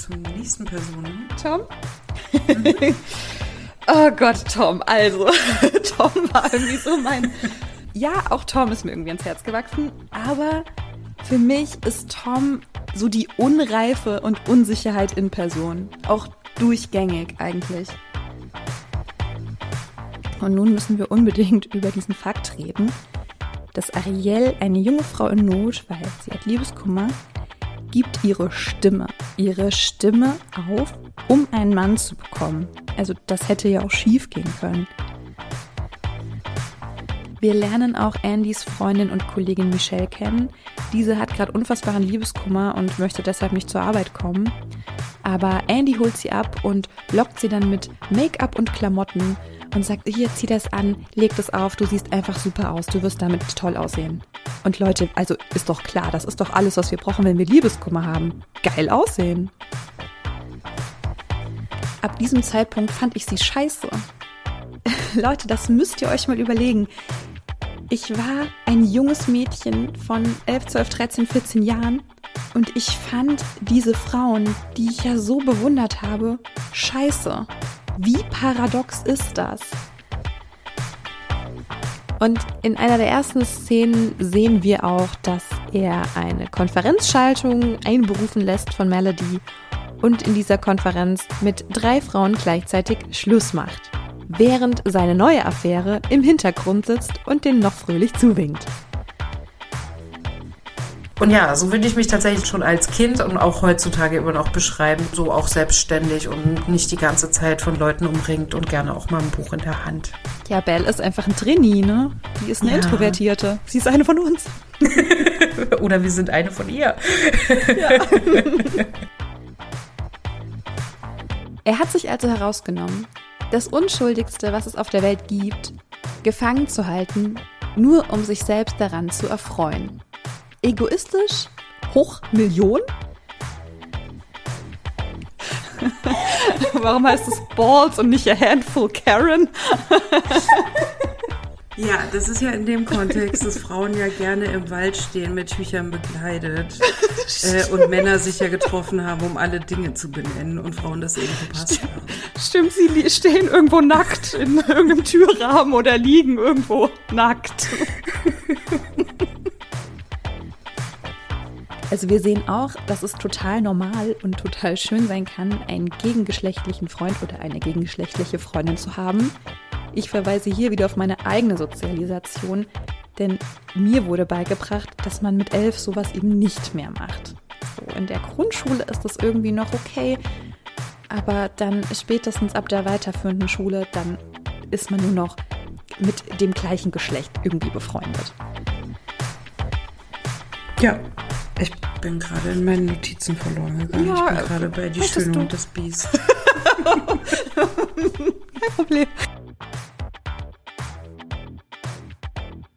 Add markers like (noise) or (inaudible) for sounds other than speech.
zur nächsten Person. Tom? Mhm. (laughs) oh Gott, Tom. Also, (laughs) Tom war irgendwie so mein. Ja, auch Tom ist mir irgendwie ans Herz gewachsen, aber für mich ist Tom so die Unreife und Unsicherheit in Person. Auch durchgängig eigentlich. Und nun müssen wir unbedingt (laughs) über diesen Fakt reden, dass Ariel, eine junge Frau in Not, weil sie hat Liebeskummer, gibt ihre Stimme, ihre Stimme auf, um einen Mann zu bekommen. Also das hätte ja auch schief gehen können. Wir lernen auch Andys Freundin und Kollegin Michelle kennen. Diese hat gerade unfassbaren Liebeskummer und möchte deshalb nicht zur Arbeit kommen. Aber Andy holt sie ab und lockt sie dann mit Make-up und Klamotten und sagt, hier, zieh das an, leg das auf, du siehst einfach super aus, du wirst damit toll aussehen. Und Leute, also ist doch klar, das ist doch alles, was wir brauchen, wenn wir Liebeskummer haben. Geil aussehen. Ab diesem Zeitpunkt fand ich sie scheiße. (laughs) Leute, das müsst ihr euch mal überlegen. Ich war ein junges Mädchen von 11, 12, 13, 14 Jahren und ich fand diese Frauen, die ich ja so bewundert habe, scheiße. Wie paradox ist das? Und in einer der ersten Szenen sehen wir auch, dass er eine Konferenzschaltung einberufen lässt von Melody und in dieser Konferenz mit drei Frauen gleichzeitig Schluss macht, während seine neue Affäre im Hintergrund sitzt und den noch fröhlich zuwinkt. Und ja, so würde ich mich tatsächlich schon als Kind und auch heutzutage immer noch beschreiben. So auch selbstständig und nicht die ganze Zeit von Leuten umringt und gerne auch mal ein Buch in der Hand. Ja, Belle ist einfach ein Trainee, ne? Die ist eine ja. Introvertierte. Sie ist eine von uns. (laughs) Oder wir sind eine von ihr. Ja. (laughs) er hat sich also herausgenommen, das Unschuldigste, was es auf der Welt gibt, gefangen zu halten, nur um sich selbst daran zu erfreuen egoistisch, hoch Million. Warum heißt es Balls und nicht a handful Karen? Ja, das ist ja in dem Kontext, dass Frauen ja gerne im Wald stehen, mit Tüchern bekleidet (laughs) äh, und Männer sich ja getroffen haben, um alle Dinge zu benennen und Frauen das eben verpasst Stimmt. haben. Stimmt, sie stehen irgendwo nackt in irgendeinem Türrahmen oder liegen irgendwo nackt. Also wir sehen auch, dass es total normal und total schön sein kann, einen gegengeschlechtlichen Freund oder eine gegengeschlechtliche Freundin zu haben. Ich verweise hier wieder auf meine eigene Sozialisation, denn mir wurde beigebracht, dass man mit elf sowas eben nicht mehr macht. So, in der Grundschule ist das irgendwie noch okay, aber dann spätestens ab der weiterführenden Schule, dann ist man nur noch mit dem gleichen Geschlecht irgendwie befreundet. Ja, ich bin gerade in meinen Notizen verloren gegangen. Ja, ich bin gerade bei Die Schöne und das Biest. (laughs) (laughs) Kein Problem.